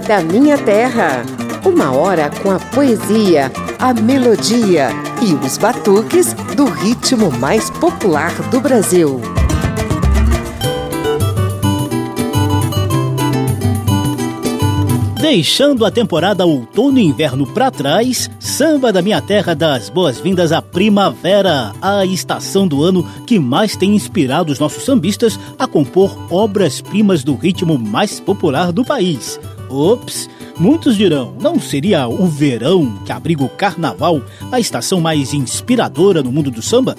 Da Minha Terra. Uma hora com a poesia, a melodia e os batuques do ritmo mais popular do Brasil. Deixando a temporada outono e inverno para trás, Samba da Minha Terra dá as boas-vindas à primavera, a estação do ano que mais tem inspirado os nossos sambistas a compor obras-primas do ritmo mais popular do país. Ops! Muitos dirão, não seria o verão que abriga o carnaval a estação mais inspiradora no mundo do samba?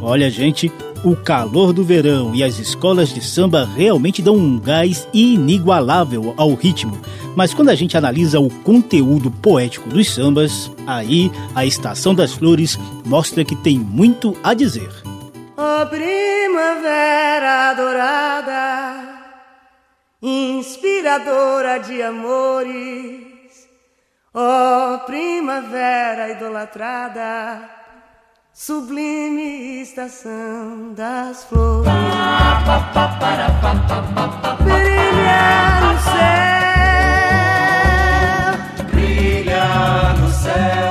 Olha, gente, o calor do verão e as escolas de samba realmente dão um gás inigualável ao ritmo. Mas quando a gente analisa o conteúdo poético dos sambas, aí a Estação das Flores mostra que tem muito a dizer. Oh, primavera inspiradora de amores. Oh, primavera idolatrada sublime estação das flores. Brilha no céu, brilha no céu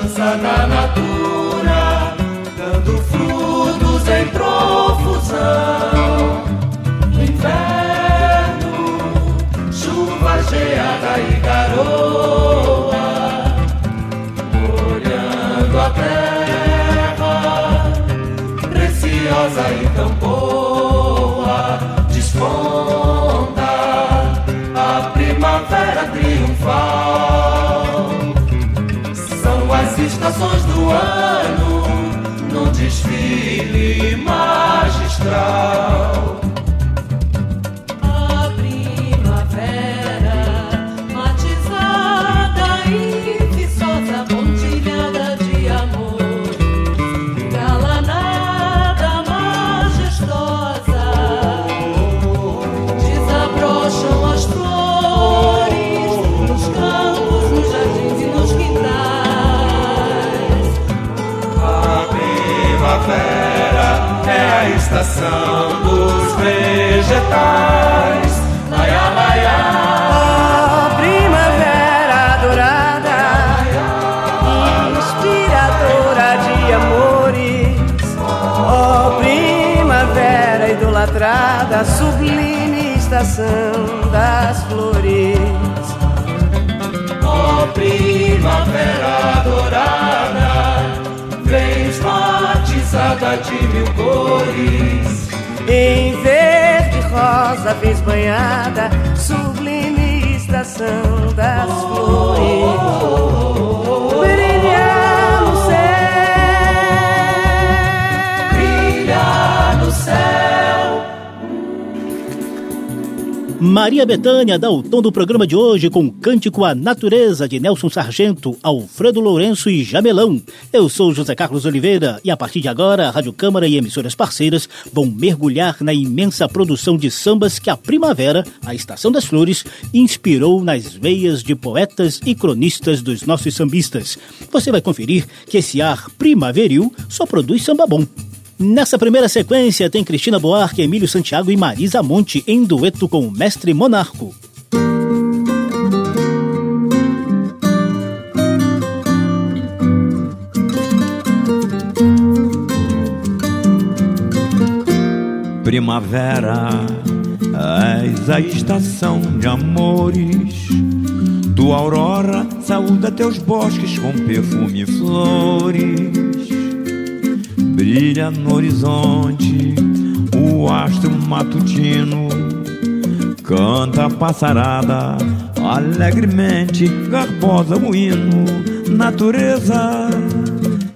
a puxança da Krishna. Estação das flores. Oh, primavera dourada, vens batizada de mil cores. Em verde rosa vez banhada, sublime estação das flores. Maria Betânia dá o tom do programa de hoje com o Cântico à Natureza de Nelson Sargento, Alfredo Lourenço e Jamelão. Eu sou José Carlos Oliveira e a partir de agora a Rádio Câmara e emissoras parceiras vão mergulhar na imensa produção de sambas que a primavera, a Estação das Flores, inspirou nas veias de poetas e cronistas dos nossos sambistas. Você vai conferir que esse ar primaveril só produz samba bom. Nessa primeira sequência tem Cristina Buarque, Emílio Santiago e Marisa Monte em dueto com o Mestre Monarco. Primavera, és a estação de amores. Tua aurora saúda teus bosques com perfume e flores Brilha no horizonte o astro matutino, canta a passarada alegremente, garbosa o hino, natureza,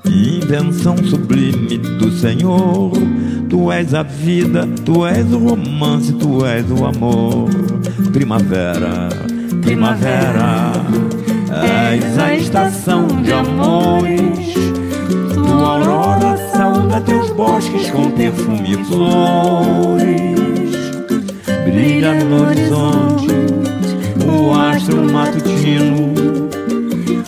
invenção sublime do Senhor. Tu és a vida, tu és o romance, tu és o amor. Primavera, primavera, és a estação de amores. Aurora teus bosques com perfume e flores. Brilha no horizonte o astro matutino.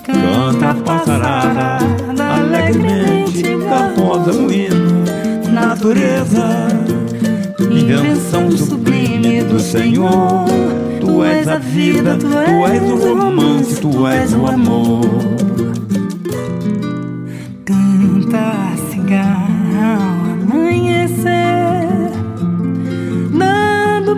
Canta a passarada alegremente, carrosa o hino. Natureza, invenção sublime do Senhor. Tu és a vida, tu és o romance, tu és o amor.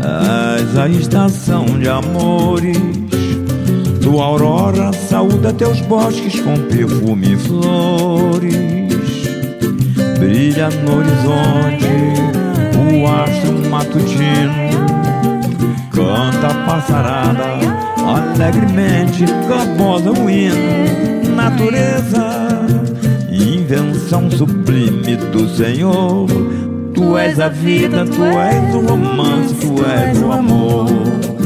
és a estação de amores. Tua aurora saúda teus bosques com perfume e flores. Brilha no horizonte o astro matutino. Canta a passarada alegremente, garbosa o hino. Natureza invenção sublime do Senhor. Tu és a vida, tu és o romance, tu és o amor.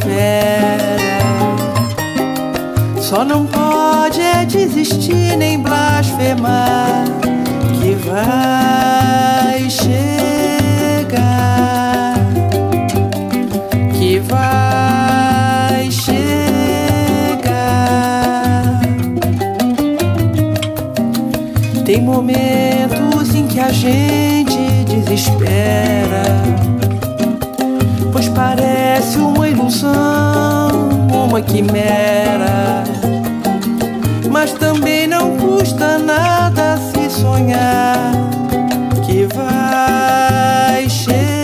Primavera. Só não pode é desistir nem blasfemar que vai chegar, que vai chegar. Tem momentos em que a gente desespera, quimera. Mas também não custa nada se sonhar que vai chegar,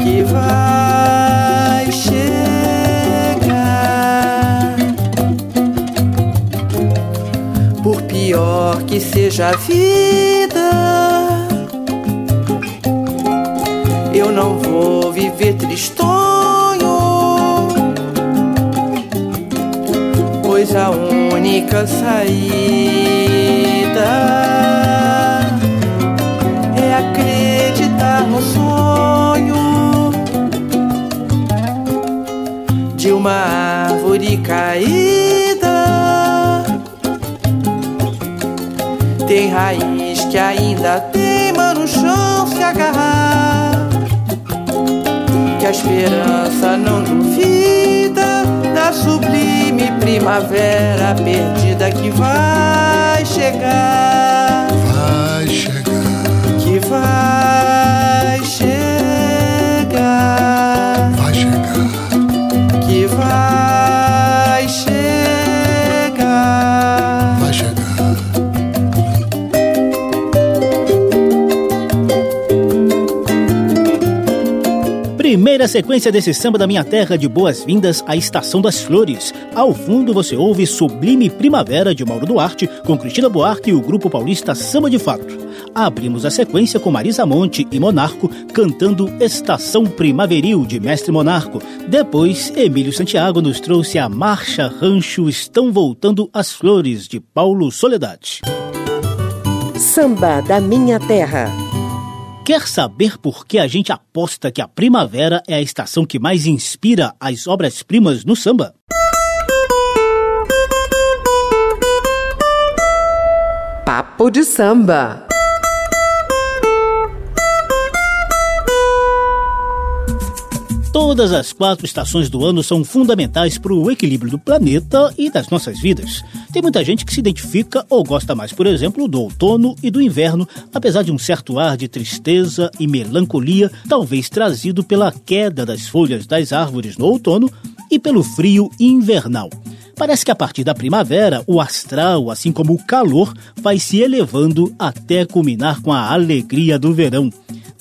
que vai chegar. Por pior que seja a vida, eu não vou viver tristonho. A única saída é acreditar no sonho de uma árvore caída. Tem raiz que ainda teima no chão se agarrar. Que a esperança não duvida sublime primavera perdida que vai chegar. Vai chegar, Que vai chegar. vai chegar. Que vai Primeira sequência desse samba da minha terra de boas-vindas à Estação das Flores. Ao fundo você ouve Sublime Primavera de Mauro Duarte com Cristina Buarque e o grupo paulista Samba de Fato. Abrimos a sequência com Marisa Monte e Monarco cantando Estação Primaveril de Mestre Monarco. Depois, Emílio Santiago nos trouxe a Marcha Rancho Estão Voltando as Flores de Paulo Soledade. Samba da Minha Terra. Quer saber por que a gente aposta que a primavera é a estação que mais inspira as obras-primas no samba? Papo de samba. Todas as quatro estações do ano são fundamentais para o equilíbrio do planeta e das nossas vidas. Tem muita gente que se identifica ou gosta mais, por exemplo, do outono e do inverno, apesar de um certo ar de tristeza e melancolia, talvez trazido pela queda das folhas das árvores no outono e pelo frio invernal. Parece que a partir da primavera, o astral, assim como o calor, vai se elevando até culminar com a alegria do verão.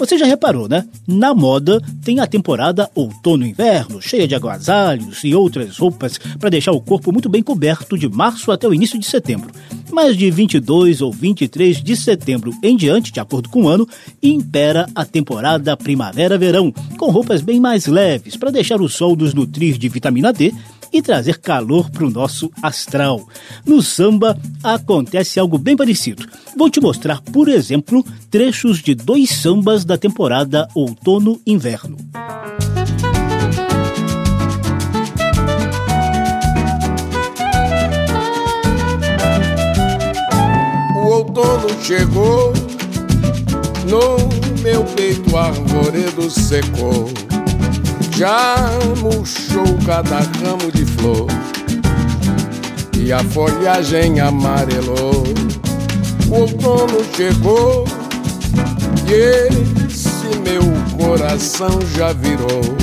Você já reparou, né? Na moda tem a temporada outono-inverno, cheia de agasalhos e outras roupas para deixar o corpo muito bem coberto de março até o início de setembro. Mas de 22 ou 23 de setembro em diante, de acordo com o ano, impera a temporada primavera-verão, com roupas bem mais leves para deixar o sol nos nutrir de vitamina D e trazer calor para o nosso astral. No samba acontece algo bem parecido. Vou te mostrar, por exemplo, trechos de dois sambas da temporada outono-inverno. O outono chegou, no meu peito arvoredo secou. Já murchou cada ramo de flor e a folhagem amarelou. O outono chegou e esse meu coração já virou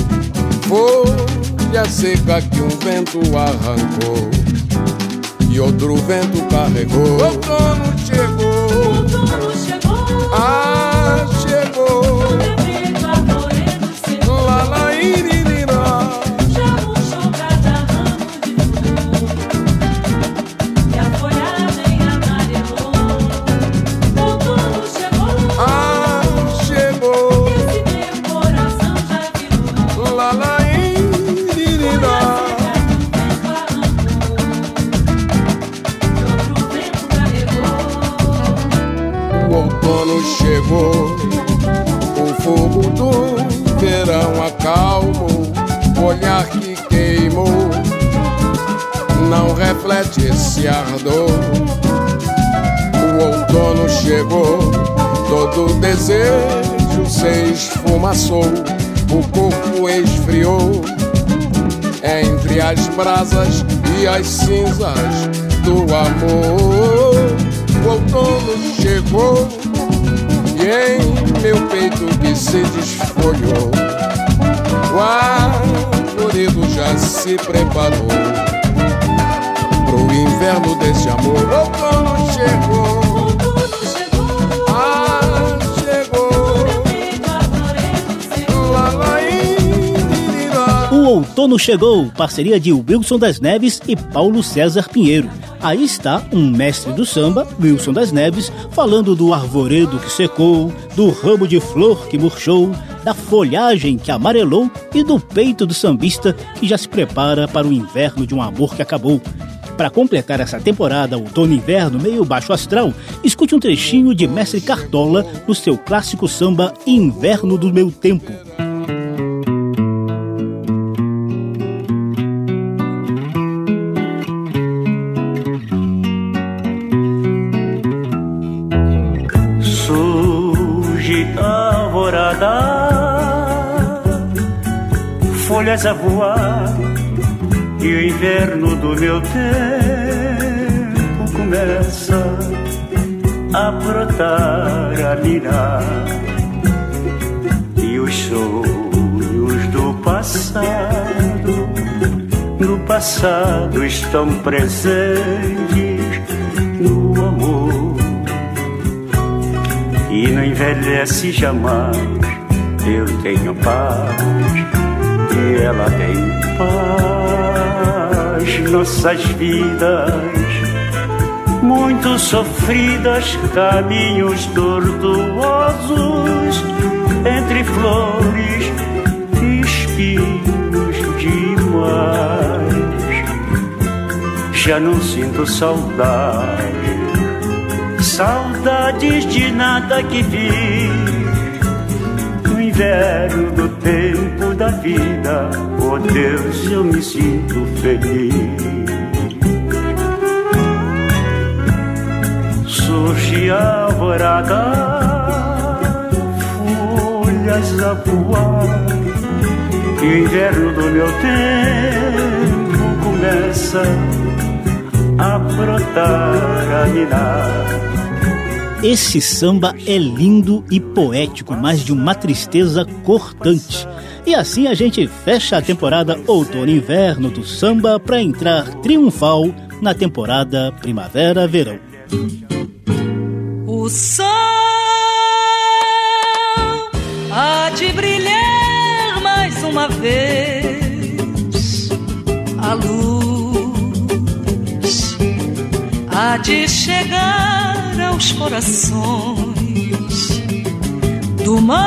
folha seca que um vento arrancou e outro vento carregou. O outono chegou, Outono chegou, ah, que queimou não reflete esse ardor. O outono chegou, todo desejo se esfumaçou, o corpo esfriou entre as brasas e as cinzas do amor. O outono chegou e em meu peito que se desfolhou. Uau, já se preparou pro inverno desse amor. O outono chegou. Ah, chegou. Lá, lá, iririná. O Outono Chegou, parceria de Wilson das Neves e Paulo César Pinheiro. Aí está um mestre do samba, Wilson das Neves, falando do arvoredo que secou, do ramo de flor que murchou, da folhagem que amarelou e do peito do sambista que já se prepara para o inverno de um amor que acabou. Para completar essa temporada outono-inverno meio baixo astral, escute um trechinho de Mestre Cartola no seu clássico samba Inverno do Meu Tempo. Folhas a voar, e o inverno do meu tempo começa a brotar, a mirar, e os sonhos do passado, no passado estão presentes no amor e não envelhece jamais. Eu tenho paz ela tem paz. Nossas vidas, muito sofridas, caminhos tortuosos entre flores e espinhos demais. Já não sinto saudade saudades de nada que vi. No inverno do tempo da vida, oh Deus, eu me sinto feliz. Surge a alvorada, folhas a voar, e o inverno do meu tempo começa a brotar, a mirar. Esse samba é lindo e poético, mas de uma tristeza cortante. E assim a gente fecha a temporada outono-inverno do samba para entrar triunfal na temporada primavera-verão. O sol há de brilhar mais uma vez. A luz de chegar aos corações do mal.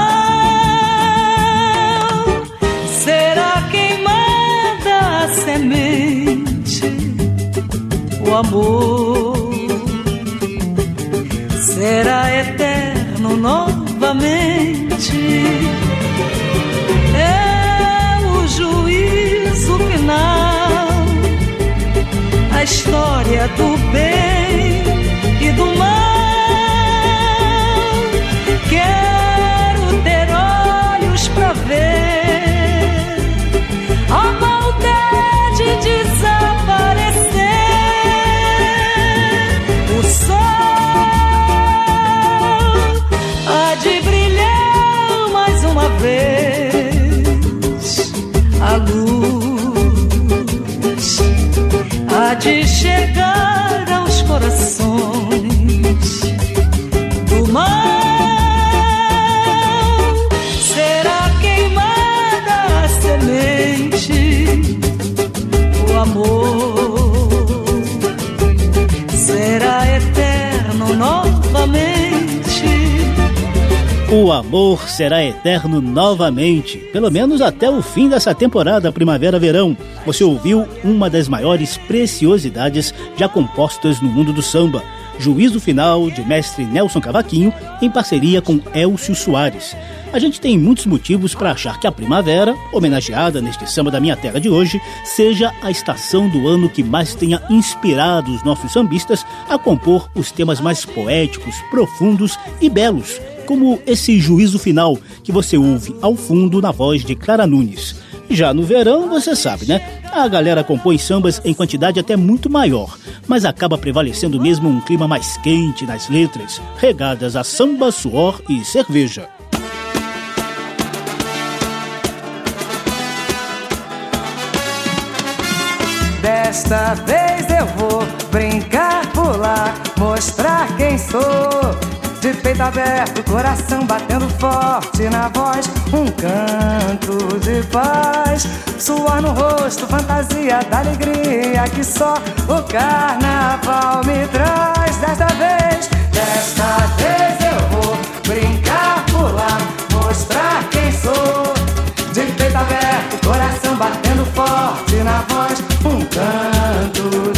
Será queimada a semente, o amor será eterno novamente. É o juízo final, a história do bem e do mal. Quero ter olhos pra ver chegar aos corações O amor será eterno novamente, pelo menos até o fim dessa temporada primavera-verão. Você ouviu uma das maiores preciosidades já compostas no mundo do samba. Juízo Final, de mestre Nelson Cavaquinho, em parceria com Elcio Soares. A gente tem muitos motivos para achar que a primavera, homenageada neste samba da minha terra de hoje, seja a estação do ano que mais tenha inspirado os nossos sambistas a compor os temas mais poéticos, profundos e belos, como esse juízo final que você ouve ao fundo na voz de Clara Nunes. Já no verão, você sabe, né? A galera compõe sambas em quantidade até muito maior, mas acaba prevalecendo mesmo um clima mais quente nas letras, regadas a samba, suor e cerveja. Desta vez eu vou brincar, pular, mostrar quem sou. De peito aberto, coração batendo forte na voz, um canto de paz. Suor no rosto, fantasia da alegria que só o carnaval me traz. Desta vez, desta vez eu vou brincar, pular, mostrar quem sou. De peito aberto, coração batendo forte na voz, um canto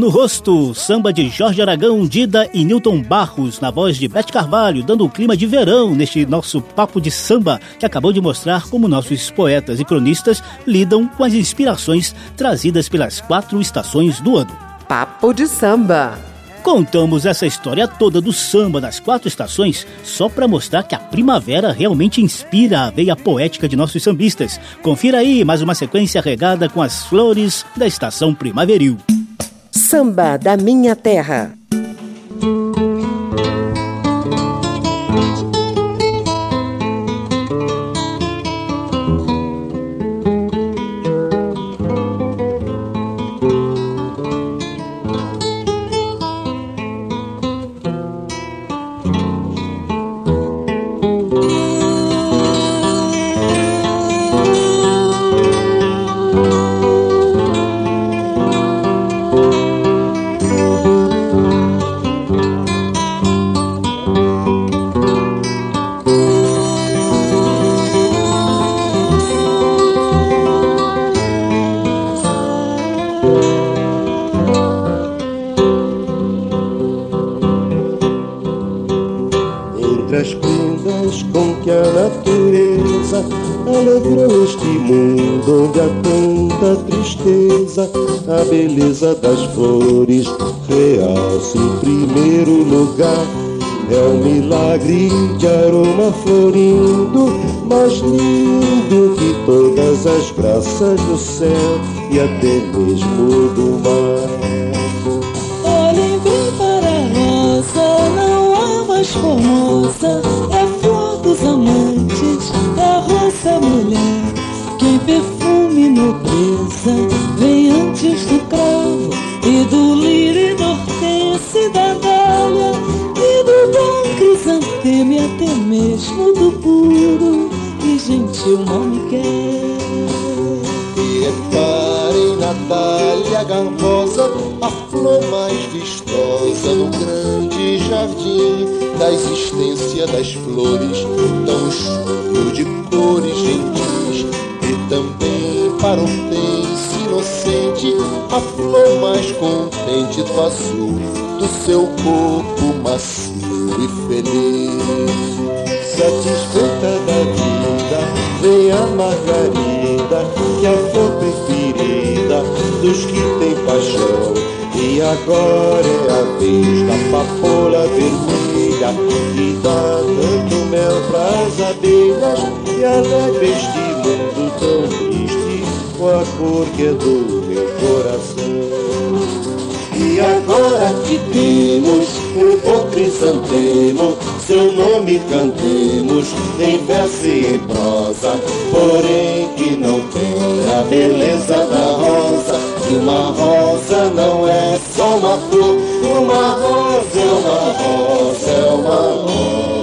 no Rosto, samba de Jorge Aragão, Dida e Newton Barros, na voz de Bete Carvalho, dando um clima de verão neste nosso papo de samba, que acabou de mostrar como nossos poetas e cronistas lidam com as inspirações trazidas pelas quatro estações do ano. Papo de samba. Contamos essa história toda do samba das quatro estações só para mostrar que a primavera realmente inspira a veia poética de nossos sambistas. Confira aí mais uma sequência regada com as flores da estação primaveril. Samba da minha terra. As graças do céu e até mesmo do das flores, tão chulo de cores gentis. E também para o penso inocente, a flor mais contente do azul do seu corpo macio e feliz. Satisfeita da vida, vem a margarida que a dos que têm paixão. E agora é a vez da papoula vermelha que dá tanto mel pras abelhas e alegra este mundo tão triste com a cor que é do meu coração. E agora que temos um bom crisantemo, seu nome cantemos em verso e em prosa, porém que não tem a beleza da rosa. E uma rosa não é só uma flor, uma rosa é uma rosa, é.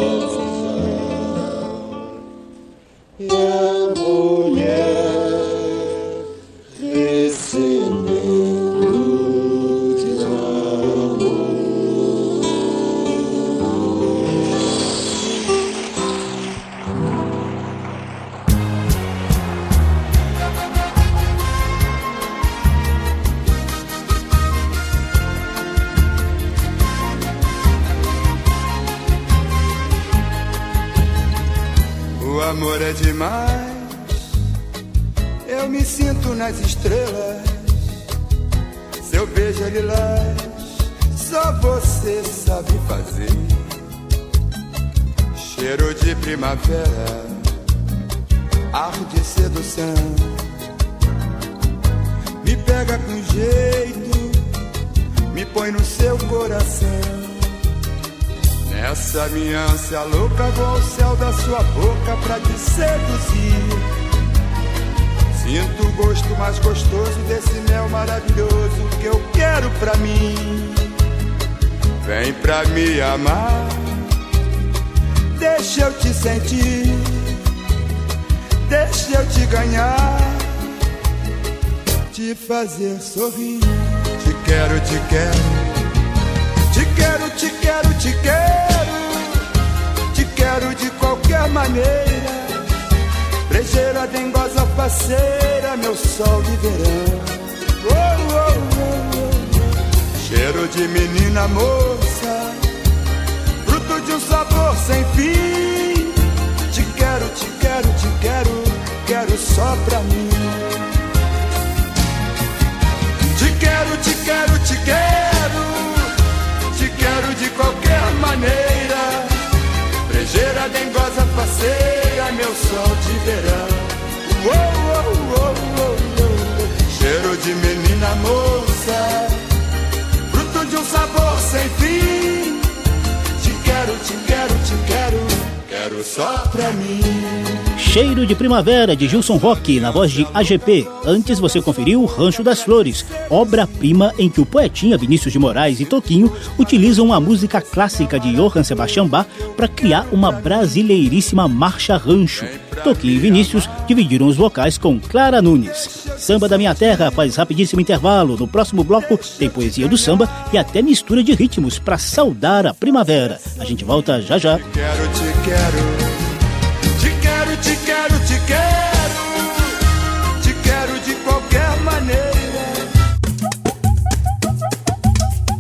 Amor é demais. Eu me sinto nas estrelas. Seu beijo é lilás. Só você sabe fazer. Cheiro de primavera. Ar de sedução. Me pega com jeito. Me põe no seu coração. Nessa minha ânsia louca vou ao céu da sua boca pra te seduzir. Sinto o gosto mais gostoso desse mel maravilhoso que eu quero pra mim. Vem pra me amar, deixa eu te sentir, deixa eu te ganhar, te fazer sorrir. Te quero, te quero. Te quero, te quero, te quero, quero de qualquer maneira. Brejeira, dengosa, faceira, meu sol de verão. Oh, oh, oh, oh. Cheiro de menina moça, fruto de um sabor sem fim. Te quero, te quero, te quero, quero só pra mim. Te quero, te quero, te quero te quero de qualquer maneira. Brejeira, dengosa, faceira, meu sol de verão. Oh, oh, oh. Cheiro de menina moça, fruto de um sabor sem fim. Te quero, te quero, te quero, quero só pra mim. Cheiro de Primavera, de Gilson Roque, na voz de AGP. Antes você conferiu Rancho das Flores, obra-prima em que o poetinha Vinícius de Moraes e Toquinho utilizam a música clássica de Johann Sebastian Bach para criar uma brasileiríssima marcha rancho. Toquinho e Vinícius dividiram os vocais com Clara Nunes. Samba da Minha Terra faz rapidíssimo intervalo. No próximo bloco tem poesia do samba e até mistura de ritmos para saudar a primavera. A gente volta já já. Quero, te quero.